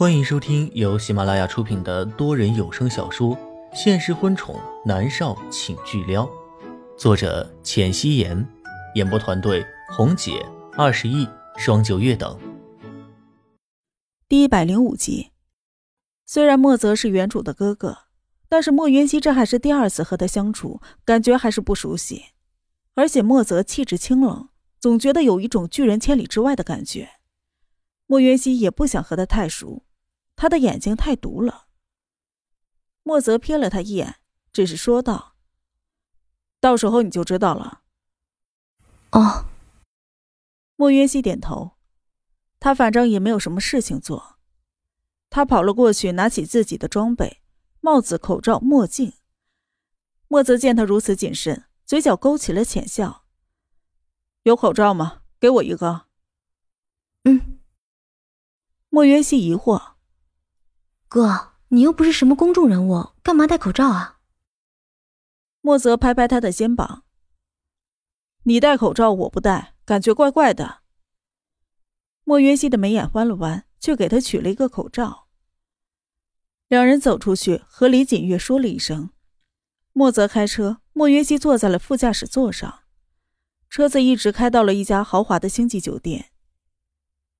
欢迎收听由喜马拉雅出品的多人有声小说《现实婚宠男少请巨撩》，作者：浅汐颜，演播团队：红姐、二十亿、双九月等。第一百零五集。虽然莫泽是原主的哥哥，但是莫云熙这还是第二次和他相处，感觉还是不熟悉。而且莫泽气质清冷，总觉得有一种拒人千里之外的感觉。莫云熙也不想和他太熟，他的眼睛太毒了。莫泽瞥了他一眼，只是说道：“到时候你就知道了。”哦。莫渊熙点头，他反正也没有什么事情做。他跑了过去，拿起自己的装备：帽子、口罩、墨镜。莫泽见他如此谨慎，嘴角勾起了浅笑：“有口罩吗？给我一个。”“嗯。”莫渊熙疑惑：“哥，你又不是什么公众人物，干嘛戴口罩啊？”莫泽拍拍他的肩膀：“你戴口罩，我不戴，感觉怪怪的。”莫渊熙的眉眼弯了弯，却给他取了一个口罩。两人走出去，和李锦月说了一声。莫泽开车，莫渊熙坐在了副驾驶座上，车子一直开到了一家豪华的星级酒店。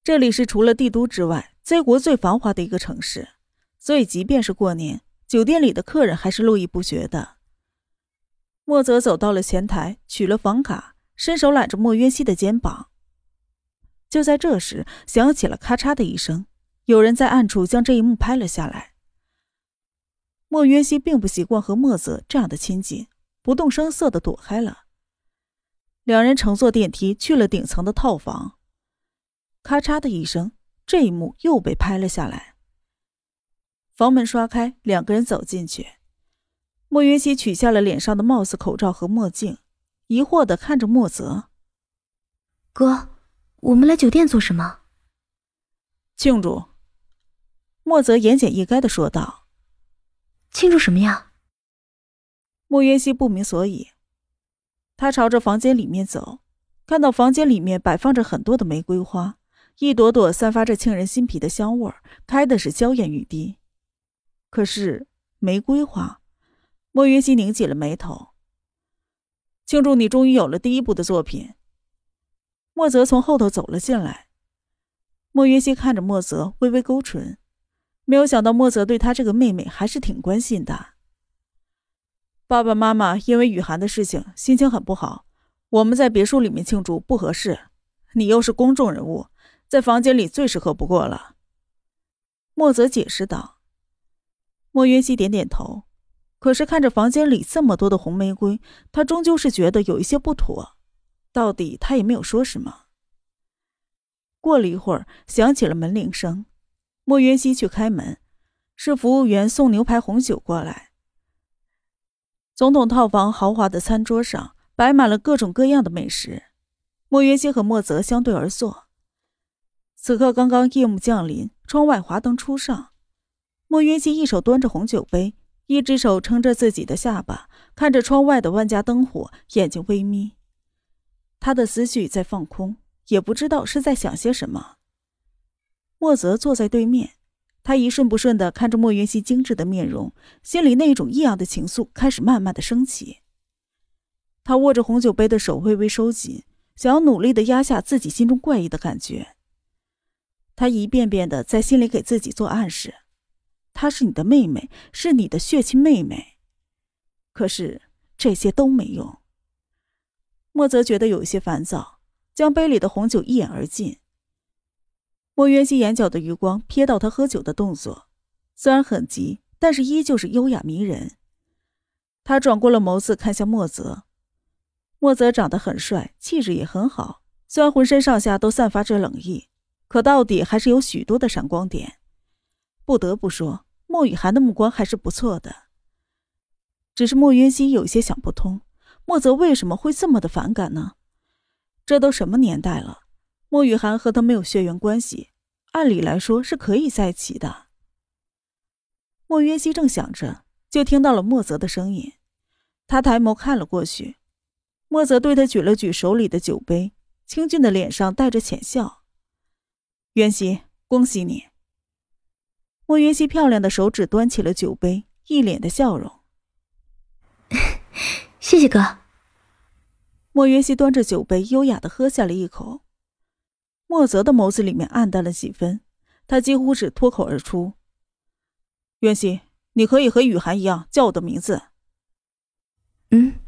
这里是除了帝都之外，Z 国最繁华的一个城市，所以即便是过年，酒店里的客人还是络绎不绝的。莫泽走到了前台，取了房卡，伸手揽着莫渊熙的肩膀。就在这时，响起了咔嚓的一声，有人在暗处将这一幕拍了下来。莫渊熙并不习惯和莫泽这样的亲近，不动声色的躲开了。两人乘坐电梯去了顶层的套房。咔嚓的一声，这一幕又被拍了下来。房门刷开，两个人走进去。莫云熙取下了脸上的帽子、口罩和墨镜，疑惑的看着莫泽：“哥，我们来酒店做什么？”庆祝。莫泽言简意赅的说道：“庆祝什么呀？”莫云熙不明所以，他朝着房间里面走，看到房间里面摆放着很多的玫瑰花。一朵朵散发着沁人心脾的香味儿，开的是娇艳欲滴。可是玫瑰花，莫云熙拧起了眉头。庆祝你终于有了第一部的作品。莫泽从后头走了进来，莫云熙看着莫泽，微微勾唇，没有想到莫泽对他这个妹妹还是挺关心的。爸爸妈妈因为雨涵的事情心情很不好，我们在别墅里面庆祝不合适，你又是公众人物。在房间里最适合不过了。莫泽解释道。莫云熙点点头，可是看着房间里这么多的红玫瑰，他终究是觉得有一些不妥。到底他也没有说什么。过了一会儿，响起了门铃声，莫云熙去开门，是服务员送牛排、红酒过来。总统套房豪华的餐桌上摆满了各种各样的美食，莫云熙和莫泽相对而坐。此刻刚刚夜幕降临，窗外华灯初上。莫云熙一手端着红酒杯，一只手撑着自己的下巴，看着窗外的万家灯火，眼睛微眯。他的思绪在放空，也不知道是在想些什么。莫泽坐在对面，他一顺不顺的看着莫云熙精致的面容，心里那种异样的情愫开始慢慢的升起。他握着红酒杯的手微微收紧，想要努力的压下自己心中怪异的感觉。他一遍遍的在心里给自己做暗示：“她是你的妹妹，是你的血亲妹妹。”可是这些都没用。莫泽觉得有些烦躁，将杯里的红酒一饮而尽。莫渊熙眼角的余光瞥到他喝酒的动作，虽然很急，但是依旧是优雅迷人。他转过了眸子，看向莫泽。莫泽长得很帅，气质也很好，虽然浑身上下都散发着冷意。可到底还是有许多的闪光点，不得不说，莫雨涵的目光还是不错的。只是莫云熙有些想不通，莫泽为什么会这么的反感呢？这都什么年代了，莫雨涵和他没有血缘关系，按理来说是可以在一起的。莫云熙正想着，就听到了莫泽的声音，他抬眸看了过去，莫泽对他举了举手里的酒杯，清俊的脸上带着浅笑。渊熙，恭喜你！莫云溪漂亮的手指端起了酒杯，一脸的笑容。谢谢哥。莫云溪端着酒杯，优雅的喝下了一口。莫泽的眸子里面暗淡了几分，他几乎是脱口而出：“渊熙，你可以和雨涵一样叫我的名字。”嗯。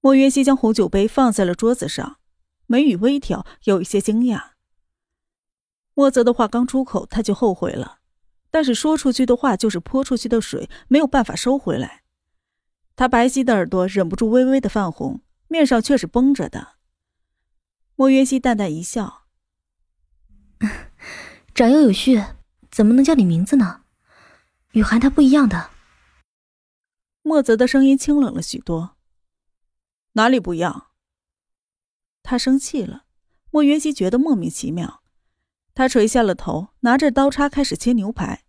莫云溪将红酒杯放在了桌子上，眉宇微挑，有一些惊讶。莫泽的话刚出口，他就后悔了，但是说出去的话就是泼出去的水，没有办法收回来。他白皙的耳朵忍不住微微的泛红，面上却是绷着的。莫云熙淡淡一笑：“长幼有序，怎么能叫你名字呢？雨涵她不一样的。”莫泽的声音清冷了许多。哪里不一样？他生气了。莫云熙觉得莫名其妙，他垂下了头，拿着刀叉开始切牛排。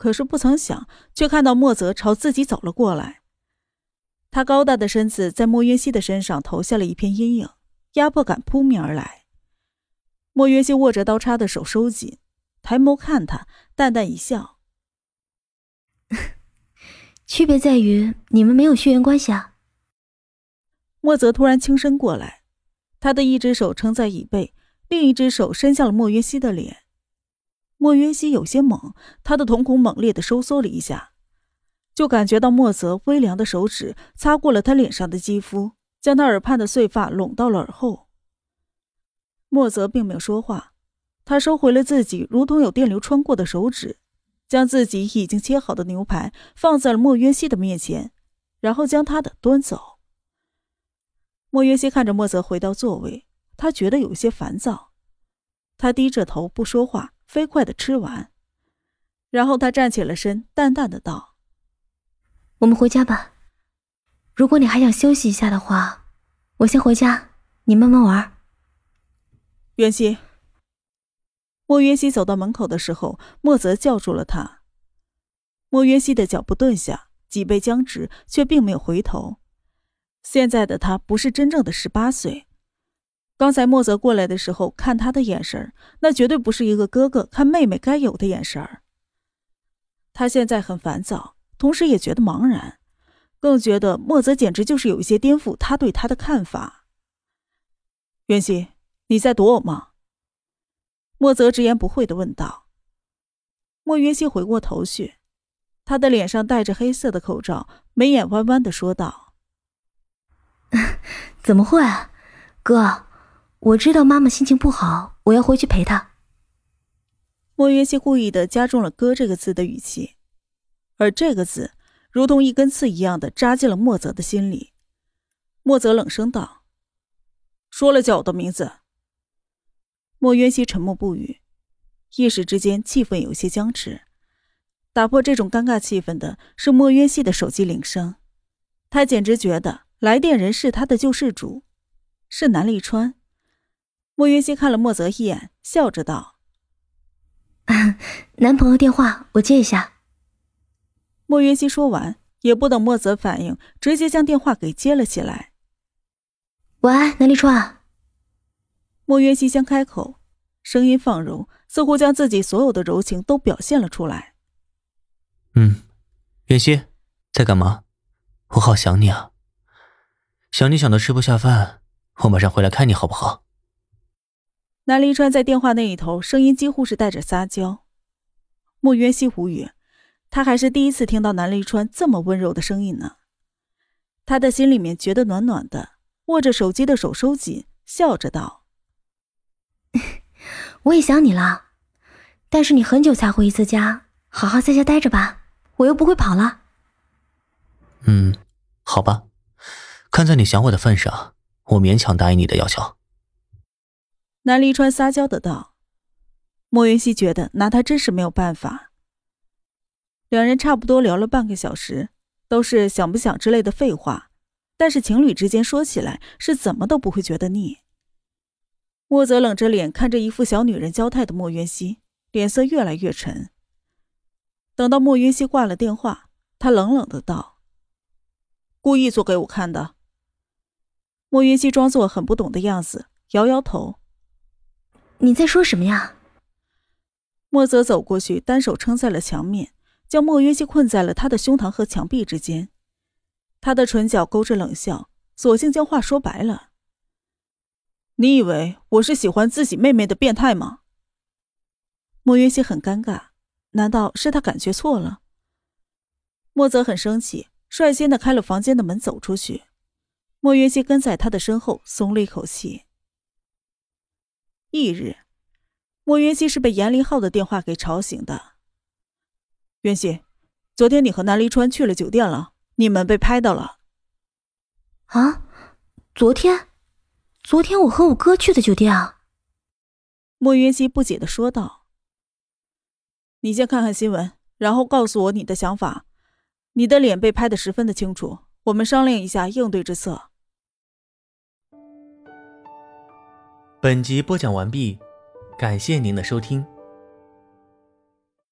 可是不曾想，却看到莫泽朝自己走了过来。他高大的身子在莫云熙的身上投下了一片阴影，压迫感扑面而来。莫云熙握着刀叉的手收紧，抬眸看他，淡淡一笑：“区别在于你们没有血缘关系啊。”莫泽突然轻身过来，他的一只手撑在椅背，另一只手伸向了莫云熙的脸。莫云熙有些懵，他的瞳孔猛烈的收缩了一下，就感觉到莫泽微凉的手指擦过了他脸上的肌肤，将他耳畔的碎发拢到了耳后。莫泽并没有说话，他收回了自己如同有电流穿过的手指，将自己已经切好的牛排放在了莫云熙的面前，然后将他的端走。莫云熙看着莫泽回到座位，他觉得有些烦躁。他低着头不说话，飞快的吃完，然后他站起了身，淡淡的道：“我们回家吧。如果你还想休息一下的话，我先回家，你慢慢玩。”袁熙。莫云熙走到门口的时候，莫泽叫住了他。莫云熙的脚步顿下，脊背僵直，却并没有回头。现在的他不是真正的十八岁。刚才莫泽过来的时候，看他的眼神那绝对不是一个哥哥看妹妹该有的眼神他现在很烦躁，同时也觉得茫然，更觉得莫泽简直就是有一些颠覆他对他的看法。袁熙，你在躲我吗？莫泽直言不讳的问道。莫云熙回过头去，他的脸上戴着黑色的口罩，眉眼弯弯的说道。怎么会啊，哥？我知道妈妈心情不好，我要回去陪她。莫云熙故意的加重了“哥”这个字的语气，而这个字如同一根刺一样的扎进了莫泽的心里。莫泽冷声道：“说了叫我的名字。”莫云熙沉默不语，一时之间气氛有些僵持。打破这种尴尬气氛的是莫渊熙的手机铃声，他简直觉得。来电人是他的救世主，是南立川。莫云溪看了莫泽一眼，笑着道：“男朋友电话，我接一下。”莫云溪说完，也不等莫泽反应，直接将电话给接了起来。“喂，南立川。”莫云熙先开口，声音放柔，似乎将自己所有的柔情都表现了出来。“嗯，云熙，在干嘛？我好想你啊。”想你想的吃不下饭，我马上回来看你好不好？南离川在电话那一头，声音几乎是带着撒娇。莫渊熙无语，他还是第一次听到南离川这么温柔的声音呢。他的心里面觉得暖暖的，握着手机的手收紧，笑着道：“我也想你了，但是你很久才回一次家，好好在家待着吧，我又不会跑了。”嗯，好吧。看在你想我的份上，我勉强答应你的要求。南离川撒娇的道。莫云熙觉得拿他真是没有办法。两人差不多聊了半个小时，都是想不想之类的废话，但是情侣之间说起来是怎么都不会觉得腻。莫泽冷着脸看着一副小女人娇态的莫云熙，脸色越来越沉。等到莫云熙挂了电话，他冷冷的道：“故意做给我看的。”莫云熙装作很不懂的样子，摇摇头：“你在说什么呀？”莫泽走过去，单手撑在了墙面，将莫约西困在了他的胸膛和墙壁之间。他的唇角勾着冷笑，索性将话说白了：“你以为我是喜欢自己妹妹的变态吗？”莫约西很尴尬，难道是他感觉错了？莫泽很生气，率先的开了房间的门，走出去。莫约西跟在他的身后，松了一口气。翌日。莫云熙是被严林浩的电话给吵醒的。云熙，昨天你和南离川去了酒店了，你们被拍到了。啊，昨天，昨天我和我哥去的酒店啊。莫云熙不解的说道：“你先看看新闻，然后告诉我你的想法。你的脸被拍的十分的清楚，我们商量一下应对之策。”本集播讲完毕。感谢您的收听。